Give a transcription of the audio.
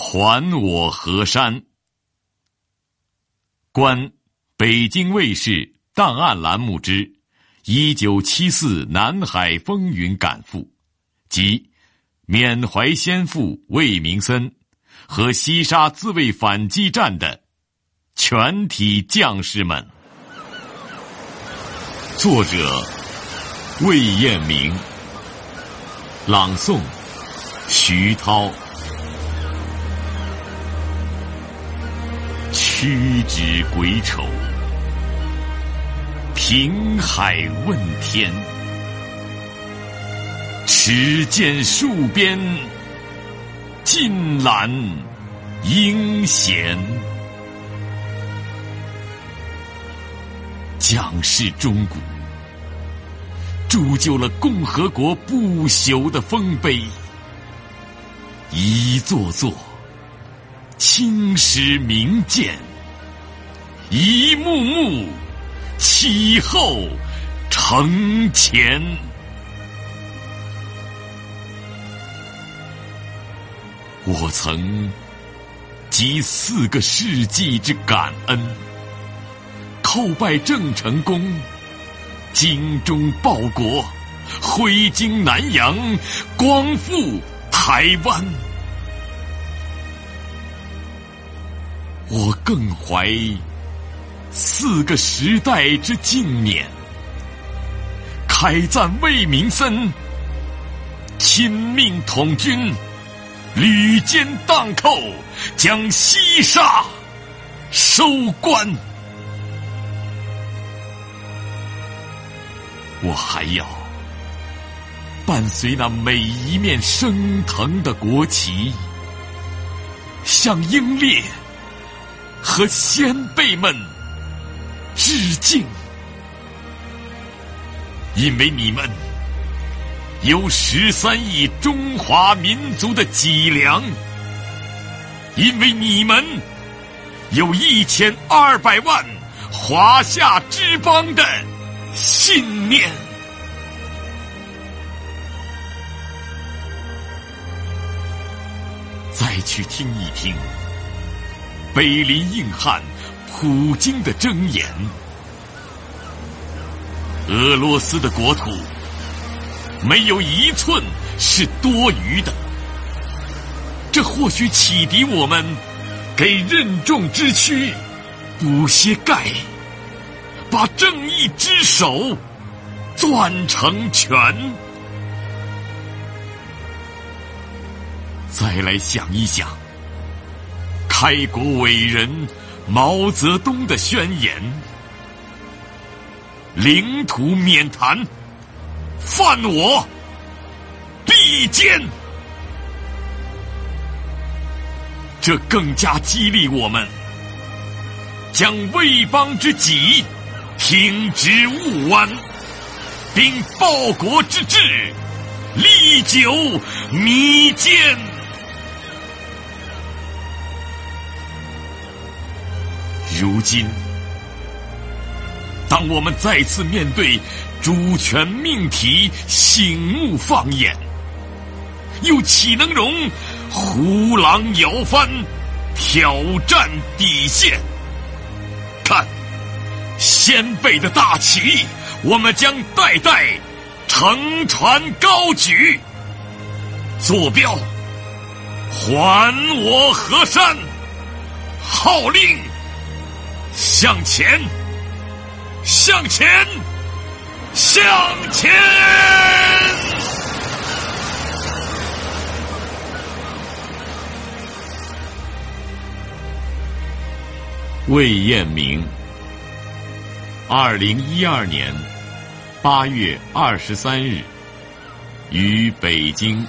还我河山。观北京卫视档案栏目之《一九七四南海风云感复》，及缅怀先父魏明森和西沙自卫反击战的全体将士们。作者：魏彦明。朗诵：徐涛。屈指鬼丑，平海问天，持剑戍边，尽览英贤。将士钟鼓，铸就了共和国不朽的丰碑，一座座青史名剑。一幕幕起后承前，我曾集四个世纪之感恩，叩拜郑成功，精忠报国，挥金南洋，光复台湾。我更怀。四个时代之纪念，开赞魏明森，亲命统军，屡歼荡寇，将西沙收官。我还要伴随那每一面升腾的国旗，向英烈和先辈们。致敬，因为你们有十三亿中华民族的脊梁，因为你们有一千二百万华夏之邦的信念。再去听一听北林硬汉。普京的箴言：俄罗斯的国土没有一寸是多余的。这或许启迪我们，给任重之躯补些钙，把正义之手攥成拳。再来想一想，开国伟人。毛泽东的宣言：“领土免谈，犯我必歼。”这更加激励我们，将为邦之己挺直勿弯，并报国之志历久弥坚。如今，当我们再次面对主权命题，醒目放眼，又岂能容胡狼摇帆，挑战底线？看，先辈的大旗，我们将代代乘船高举。坐标：还我河山。号令。向前，向前，向前！魏彦明，二零一二年八月二十三日，于北京。